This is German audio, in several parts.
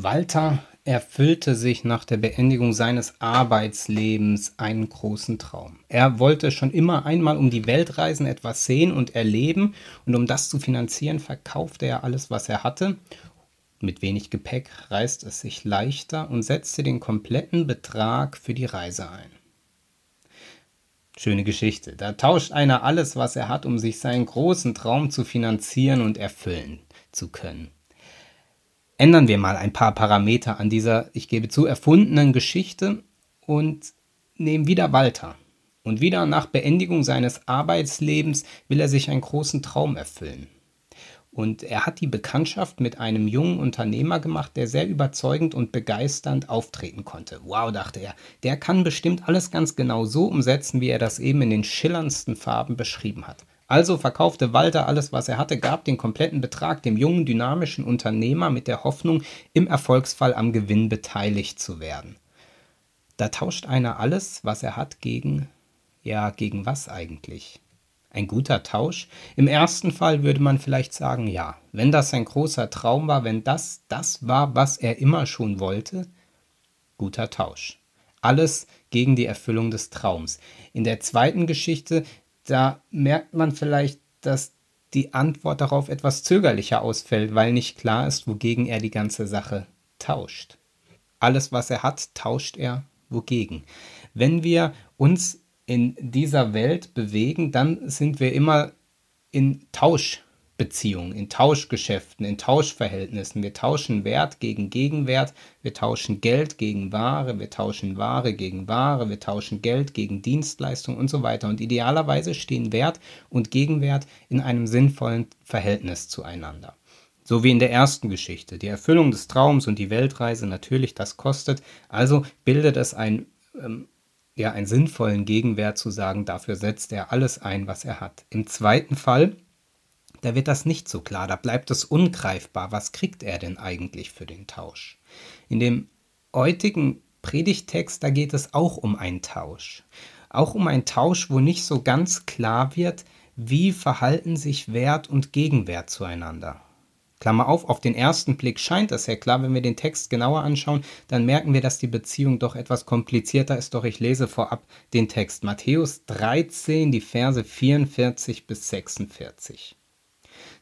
Walter erfüllte sich nach der Beendigung seines Arbeitslebens einen großen Traum. Er wollte schon immer einmal um die Welt reisen, etwas sehen und erleben, und um das zu finanzieren, verkaufte er alles, was er hatte. Mit wenig Gepäck reiste es sich leichter und setzte den kompletten Betrag für die Reise ein. Schöne Geschichte. Da tauscht einer alles, was er hat, um sich seinen großen Traum zu finanzieren und erfüllen zu können ändern wir mal ein paar Parameter an dieser, ich gebe zu, erfundenen Geschichte und nehmen wieder Walter. Und wieder nach Beendigung seines Arbeitslebens will er sich einen großen Traum erfüllen. Und er hat die Bekanntschaft mit einem jungen Unternehmer gemacht, der sehr überzeugend und begeisternd auftreten konnte. Wow, dachte er, der kann bestimmt alles ganz genau so umsetzen, wie er das eben in den schillerndsten Farben beschrieben hat. Also verkaufte Walter alles, was er hatte, gab den kompletten Betrag dem jungen, dynamischen Unternehmer mit der Hoffnung, im Erfolgsfall am Gewinn beteiligt zu werden. Da tauscht einer alles, was er hat, gegen, ja, gegen was eigentlich? Ein guter Tausch? Im ersten Fall würde man vielleicht sagen, ja, wenn das ein großer Traum war, wenn das das war, was er immer schon wollte, guter Tausch. Alles gegen die Erfüllung des Traums. In der zweiten Geschichte da merkt man vielleicht, dass die Antwort darauf etwas zögerlicher ausfällt, weil nicht klar ist, wogegen er die ganze Sache tauscht. Alles, was er hat, tauscht er wogegen. Wenn wir uns in dieser Welt bewegen, dann sind wir immer in Tausch Beziehungen, in Tauschgeschäften, in Tauschverhältnissen. Wir tauschen Wert gegen Gegenwert, wir tauschen Geld gegen Ware, wir tauschen Ware gegen Ware, wir tauschen Geld gegen Dienstleistung und so weiter. Und idealerweise stehen Wert und Gegenwert in einem sinnvollen Verhältnis zueinander. So wie in der ersten Geschichte. Die Erfüllung des Traums und die Weltreise natürlich, das kostet. Also bildet es ein, ähm, ja, einen sinnvollen Gegenwert zu sagen, dafür setzt er alles ein, was er hat. Im zweiten Fall da wird das nicht so klar, da bleibt es ungreifbar. Was kriegt er denn eigentlich für den Tausch? In dem heutigen Predigtext, da geht es auch um einen Tausch. Auch um einen Tausch, wo nicht so ganz klar wird, wie verhalten sich Wert und Gegenwert zueinander. Klammer auf, auf den ersten Blick scheint es ja klar, wenn wir den Text genauer anschauen, dann merken wir, dass die Beziehung doch etwas komplizierter ist, doch ich lese vorab den Text. Matthäus 13, die Verse 44 bis 46.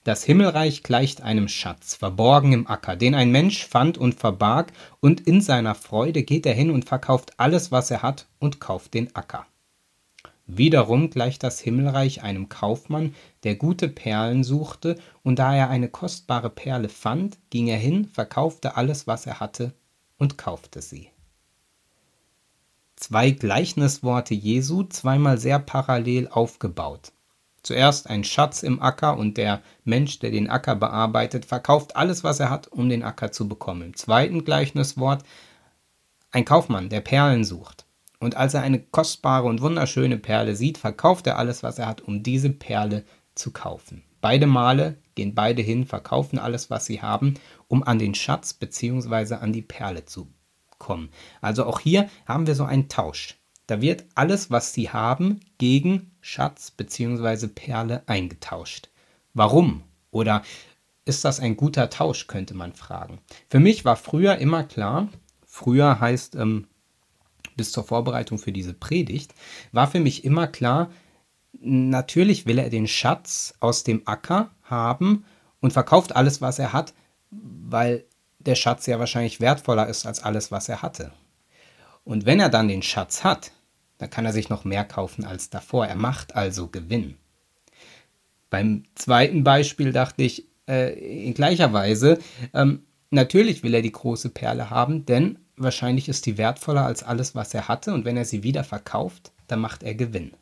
Das Himmelreich gleicht einem Schatz, verborgen im Acker, den ein Mensch fand und verbarg, und in seiner Freude geht er hin und verkauft alles, was er hat, und kauft den Acker. Wiederum gleicht das Himmelreich einem Kaufmann, der gute Perlen suchte, und da er eine kostbare Perle fand, ging er hin, verkaufte alles, was er hatte, und kaufte sie. Zwei Gleichnisworte Jesu, zweimal sehr parallel aufgebaut. Zuerst ein Schatz im Acker und der Mensch, der den Acker bearbeitet, verkauft alles, was er hat, um den Acker zu bekommen. Im zweiten Gleichniswort ein Kaufmann, der Perlen sucht. Und als er eine kostbare und wunderschöne Perle sieht, verkauft er alles, was er hat, um diese Perle zu kaufen. Beide Male gehen beide hin, verkaufen alles, was sie haben, um an den Schatz bzw. an die Perle zu kommen. Also auch hier haben wir so einen Tausch. Da wird alles, was sie haben, gegen Schatz bzw. Perle eingetauscht. Warum? Oder ist das ein guter Tausch, könnte man fragen. Für mich war früher immer klar, früher heißt ähm, bis zur Vorbereitung für diese Predigt, war für mich immer klar, natürlich will er den Schatz aus dem Acker haben und verkauft alles, was er hat, weil der Schatz ja wahrscheinlich wertvoller ist als alles, was er hatte. Und wenn er dann den Schatz hat, dann kann er sich noch mehr kaufen als davor. Er macht also Gewinn. Beim zweiten Beispiel dachte ich äh, in gleicher Weise, ähm, natürlich will er die große Perle haben, denn wahrscheinlich ist die wertvoller als alles, was er hatte, und wenn er sie wieder verkauft, dann macht er Gewinn.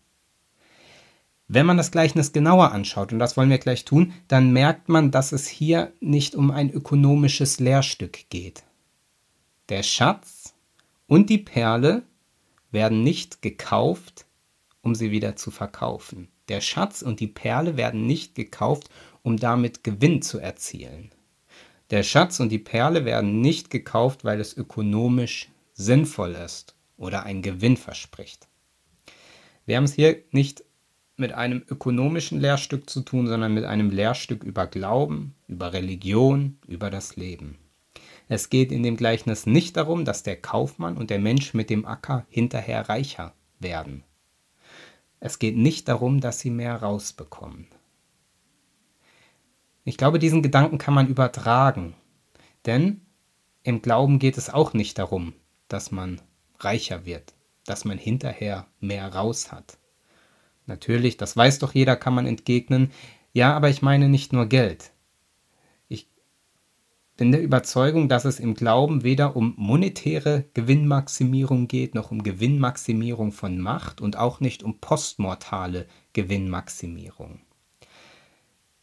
Wenn man das Gleichnis genauer anschaut, und das wollen wir gleich tun, dann merkt man, dass es hier nicht um ein ökonomisches Lehrstück geht. Der Schatz und die Perle werden nicht gekauft, um sie wieder zu verkaufen. Der Schatz und die Perle werden nicht gekauft, um damit Gewinn zu erzielen. Der Schatz und die Perle werden nicht gekauft, weil es ökonomisch sinnvoll ist oder einen Gewinn verspricht. Wir haben es hier nicht mit einem ökonomischen Lehrstück zu tun, sondern mit einem Lehrstück über Glauben, über Religion, über das Leben. Es geht in dem Gleichnis nicht darum, dass der Kaufmann und der Mensch mit dem Acker hinterher reicher werden. Es geht nicht darum, dass sie mehr rausbekommen. Ich glaube, diesen Gedanken kann man übertragen, denn im Glauben geht es auch nicht darum, dass man reicher wird, dass man hinterher mehr raus hat. Natürlich, das weiß doch jeder, kann man entgegnen. Ja, aber ich meine nicht nur Geld. Bin der Überzeugung, dass es im Glauben weder um monetäre Gewinnmaximierung geht, noch um Gewinnmaximierung von Macht und auch nicht um postmortale Gewinnmaximierung.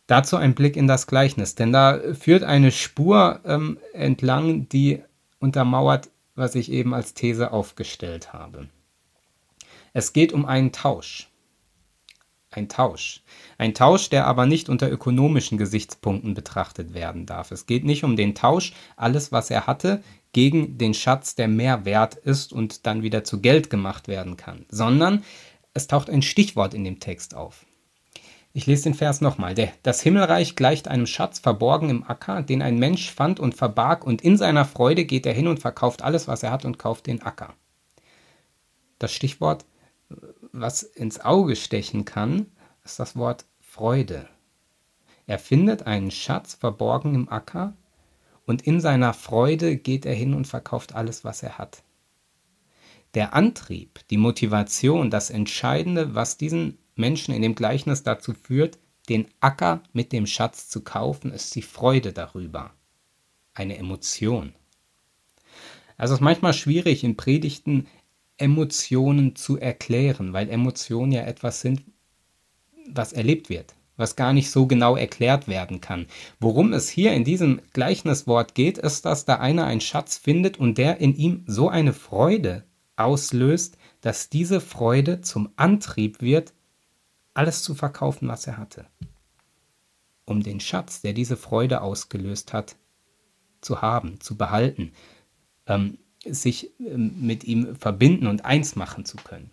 Dazu ein Blick in das Gleichnis, denn da führt eine Spur ähm, entlang, die untermauert, was ich eben als These aufgestellt habe. Es geht um einen Tausch ein Tausch. Ein Tausch, der aber nicht unter ökonomischen Gesichtspunkten betrachtet werden darf. Es geht nicht um den Tausch, alles, was er hatte, gegen den Schatz, der mehr wert ist und dann wieder zu Geld gemacht werden kann, sondern es taucht ein Stichwort in dem Text auf. Ich lese den Vers nochmal. Das Himmelreich gleicht einem Schatz verborgen im Acker, den ein Mensch fand und verbarg, und in seiner Freude geht er hin und verkauft alles, was er hat, und kauft den Acker. Das Stichwort was ins Auge stechen kann, ist das Wort Freude. Er findet einen Schatz verborgen im Acker und in seiner Freude geht er hin und verkauft alles, was er hat. Der Antrieb, die Motivation, das Entscheidende, was diesen Menschen in dem Gleichnis dazu führt, den Acker mit dem Schatz zu kaufen, ist die Freude darüber. Eine Emotion. Also es ist manchmal schwierig, in Predigten Emotionen zu erklären, weil Emotionen ja etwas sind, was erlebt wird, was gar nicht so genau erklärt werden kann. Worum es hier in diesem Gleichniswort geht, ist, dass da einer einen Schatz findet und der in ihm so eine Freude auslöst, dass diese Freude zum Antrieb wird, alles zu verkaufen, was er hatte. Um den Schatz, der diese Freude ausgelöst hat, zu haben, zu behalten, ähm, sich ähm, mit ihm verbinden und eins machen zu können.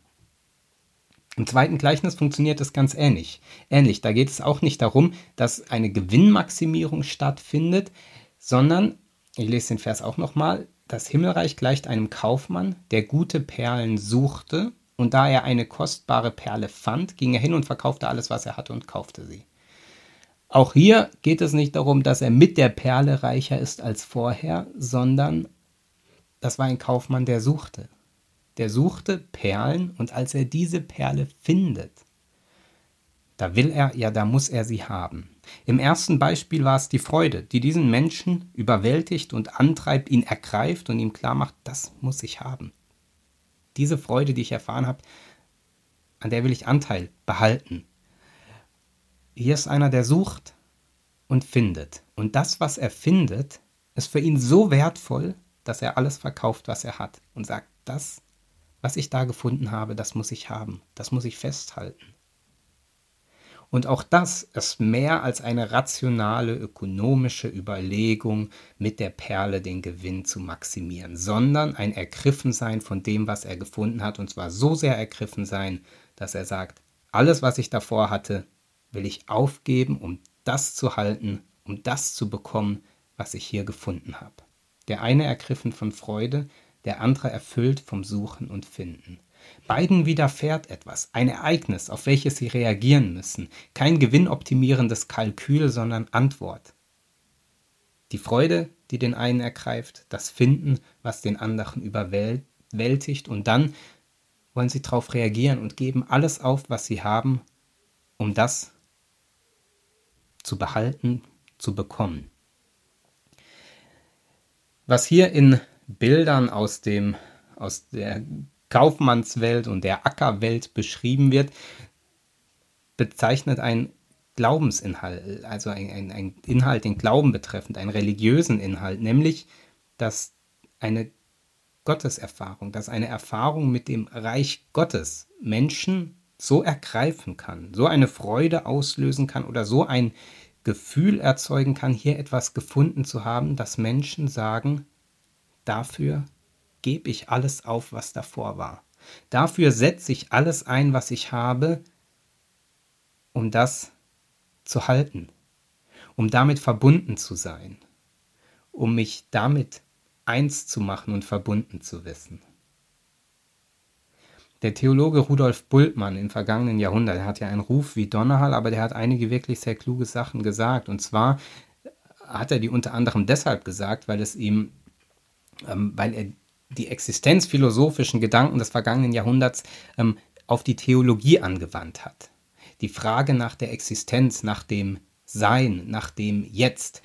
Im zweiten Gleichnis funktioniert es ganz ähnlich. Ähnlich, da geht es auch nicht darum, dass eine Gewinnmaximierung stattfindet, sondern, ich lese den Vers auch nochmal, das Himmelreich gleicht einem Kaufmann, der gute Perlen suchte, und da er eine kostbare Perle fand, ging er hin und verkaufte alles, was er hatte und kaufte sie. Auch hier geht es nicht darum, dass er mit der Perle reicher ist als vorher, sondern das war ein Kaufmann, der suchte. Der suchte Perlen und als er diese Perle findet, da will er, ja, da muss er sie haben. Im ersten Beispiel war es die Freude, die diesen Menschen überwältigt und antreibt, ihn ergreift und ihm klar macht, das muss ich haben. Diese Freude, die ich erfahren habe, an der will ich Anteil behalten. Hier ist einer, der sucht und findet. Und das, was er findet, ist für ihn so wertvoll, dass er alles verkauft, was er hat und sagt, das, was ich da gefunden habe, das muss ich haben, das muss ich festhalten. Und auch das ist mehr als eine rationale ökonomische Überlegung, mit der Perle den Gewinn zu maximieren, sondern ein Ergriffensein von dem, was er gefunden hat, und zwar so sehr ergriffen sein, dass er sagt, alles, was ich davor hatte, will ich aufgeben, um das zu halten, um das zu bekommen, was ich hier gefunden habe der eine ergriffen von Freude, der andere erfüllt vom Suchen und Finden. Beiden widerfährt etwas, ein Ereignis, auf welches sie reagieren müssen, kein gewinnoptimierendes Kalkül, sondern Antwort. Die Freude, die den einen ergreift, das Finden, was den anderen überwältigt, und dann wollen sie darauf reagieren und geben alles auf, was sie haben, um das zu behalten, zu bekommen. Was hier in Bildern aus, dem, aus der Kaufmannswelt und der Ackerwelt beschrieben wird, bezeichnet ein Glaubensinhalt, also ein, ein, ein Inhalt, den Glauben betreffend, einen religiösen Inhalt, nämlich dass eine Gotteserfahrung, dass eine Erfahrung mit dem Reich Gottes Menschen so ergreifen kann, so eine Freude auslösen kann oder so ein Gefühl erzeugen kann, hier etwas gefunden zu haben, dass Menschen sagen, dafür gebe ich alles auf, was davor war. Dafür setze ich alles ein, was ich habe, um das zu halten, um damit verbunden zu sein, um mich damit eins zu machen und verbunden zu wissen. Der Theologe Rudolf Bultmann im vergangenen Jahrhundert hat ja einen Ruf wie Donnerhall, aber der hat einige wirklich sehr kluge Sachen gesagt. Und zwar hat er die unter anderem deshalb gesagt, weil es ihm, ähm, weil er die existenzphilosophischen Gedanken des vergangenen Jahrhunderts ähm, auf die Theologie angewandt hat. Die Frage nach der Existenz, nach dem Sein, nach dem Jetzt.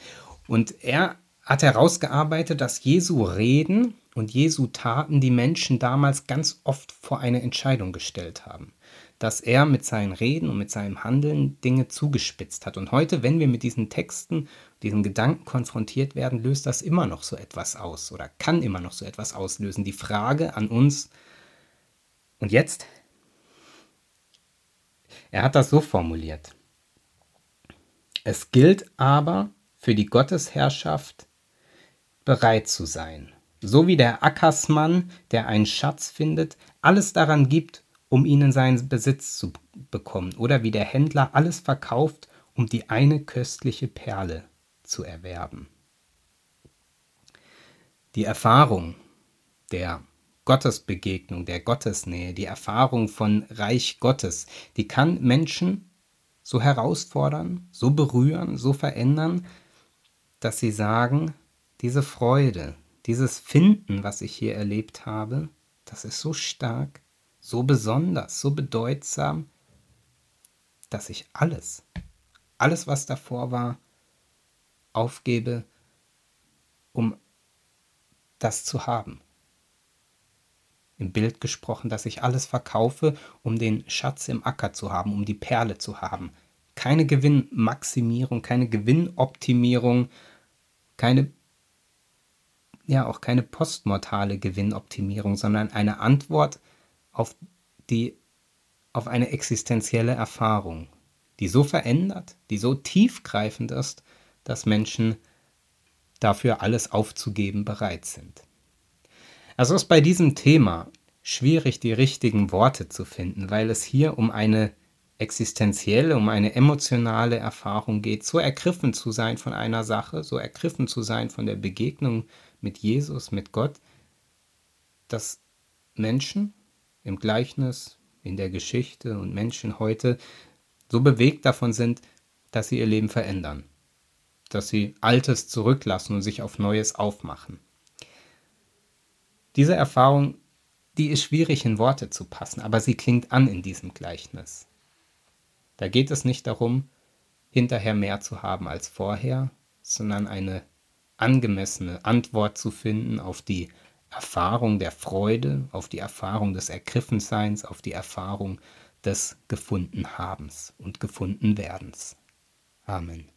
Und er hat herausgearbeitet, dass Jesu Reden und Jesu Taten die Menschen damals ganz oft vor eine Entscheidung gestellt haben. Dass er mit seinen Reden und mit seinem Handeln Dinge zugespitzt hat. Und heute, wenn wir mit diesen Texten, diesen Gedanken konfrontiert werden, löst das immer noch so etwas aus oder kann immer noch so etwas auslösen. Die Frage an uns, und jetzt? Er hat das so formuliert. Es gilt aber für die Gottesherrschaft bereit zu sein so wie der Ackersmann, der einen Schatz findet, alles daran gibt, um ihn in seinen Besitz zu bekommen, oder wie der Händler alles verkauft, um die eine köstliche Perle zu erwerben. Die Erfahrung der Gottesbegegnung, der Gottesnähe, die Erfahrung von Reich Gottes, die kann Menschen so herausfordern, so berühren, so verändern, dass sie sagen, diese Freude, dieses Finden, was ich hier erlebt habe, das ist so stark, so besonders, so bedeutsam, dass ich alles, alles, was davor war, aufgebe, um das zu haben. Im Bild gesprochen, dass ich alles verkaufe, um den Schatz im Acker zu haben, um die Perle zu haben. Keine Gewinnmaximierung, keine Gewinnoptimierung, keine ja auch keine postmortale Gewinnoptimierung, sondern eine Antwort auf die auf eine existenzielle Erfahrung, die so verändert, die so tiefgreifend ist, dass Menschen dafür alles aufzugeben bereit sind. Also ist bei diesem Thema schwierig, die richtigen Worte zu finden, weil es hier um eine existenzielle, um eine emotionale Erfahrung geht, so ergriffen zu sein von einer Sache, so ergriffen zu sein von der Begegnung mit Jesus, mit Gott, dass Menschen im Gleichnis, in der Geschichte und Menschen heute so bewegt davon sind, dass sie ihr Leben verändern, dass sie Altes zurücklassen und sich auf Neues aufmachen. Diese Erfahrung, die ist schwierig in Worte zu passen, aber sie klingt an in diesem Gleichnis. Da geht es nicht darum, hinterher mehr zu haben als vorher, sondern eine angemessene Antwort zu finden auf die Erfahrung der Freude, auf die Erfahrung des Ergriffenseins, auf die Erfahrung des Gefundenhabens und Gefundenwerdens. Amen.